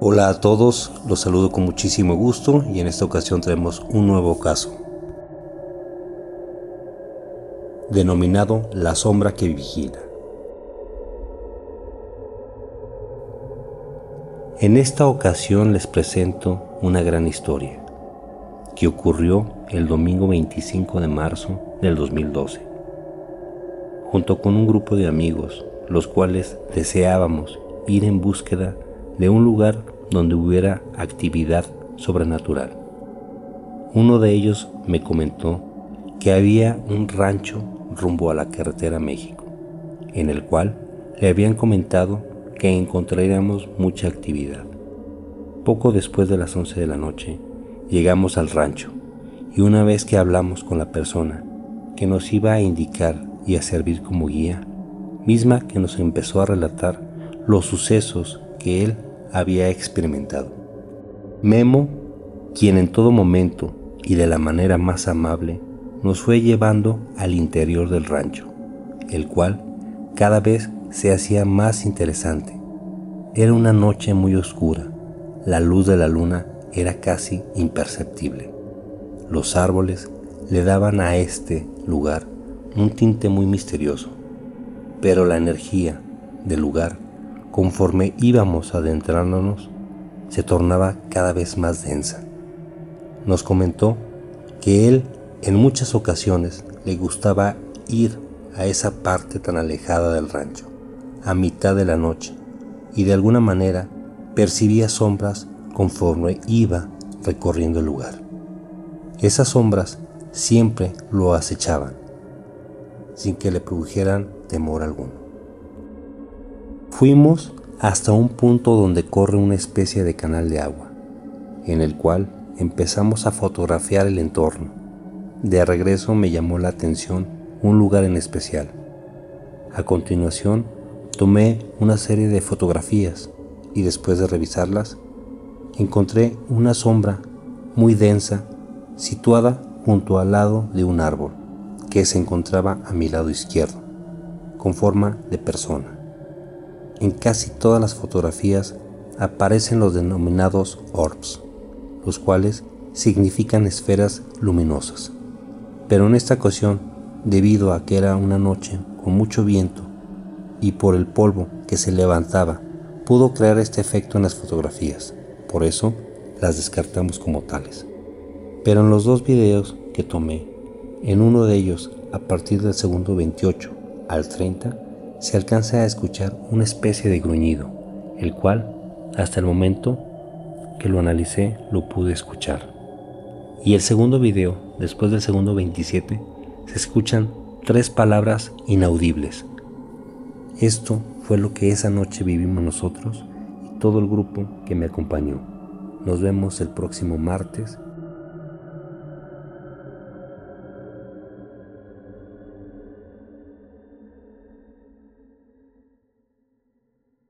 Hola a todos, los saludo con muchísimo gusto y en esta ocasión traemos un nuevo caso, denominado La sombra que vigila. En esta ocasión les presento una gran historia que ocurrió el domingo 25 de marzo del 2012, junto con un grupo de amigos, los cuales deseábamos ir en búsqueda de un lugar donde hubiera actividad sobrenatural. Uno de ellos me comentó que había un rancho rumbo a la carretera México, en el cual le habían comentado que encontraríamos mucha actividad. Poco después de las 11 de la noche, llegamos al rancho y una vez que hablamos con la persona que nos iba a indicar y a servir como guía, misma que nos empezó a relatar los sucesos que él había experimentado. Memo, quien en todo momento y de la manera más amable nos fue llevando al interior del rancho, el cual cada vez se hacía más interesante. Era una noche muy oscura, la luz de la luna era casi imperceptible. Los árboles le daban a este lugar un tinte muy misterioso, pero la energía del lugar conforme íbamos adentrándonos, se tornaba cada vez más densa. Nos comentó que él en muchas ocasiones le gustaba ir a esa parte tan alejada del rancho, a mitad de la noche, y de alguna manera percibía sombras conforme iba recorriendo el lugar. Esas sombras siempre lo acechaban, sin que le produjeran temor alguno. Fuimos hasta un punto donde corre una especie de canal de agua, en el cual empezamos a fotografiar el entorno. De regreso me llamó la atención un lugar en especial. A continuación, tomé una serie de fotografías y después de revisarlas, encontré una sombra muy densa situada junto al lado de un árbol que se encontraba a mi lado izquierdo, con forma de persona. En casi todas las fotografías aparecen los denominados orbs, los cuales significan esferas luminosas. Pero en esta ocasión, debido a que era una noche con mucho viento y por el polvo que se levantaba, pudo crear este efecto en las fotografías. Por eso las descartamos como tales. Pero en los dos videos que tomé, en uno de ellos a partir del segundo 28 al 30, se alcanza a escuchar una especie de gruñido, el cual, hasta el momento que lo analicé, lo pude escuchar. Y el segundo video, después del segundo 27, se escuchan tres palabras inaudibles. Esto fue lo que esa noche vivimos nosotros y todo el grupo que me acompañó. Nos vemos el próximo martes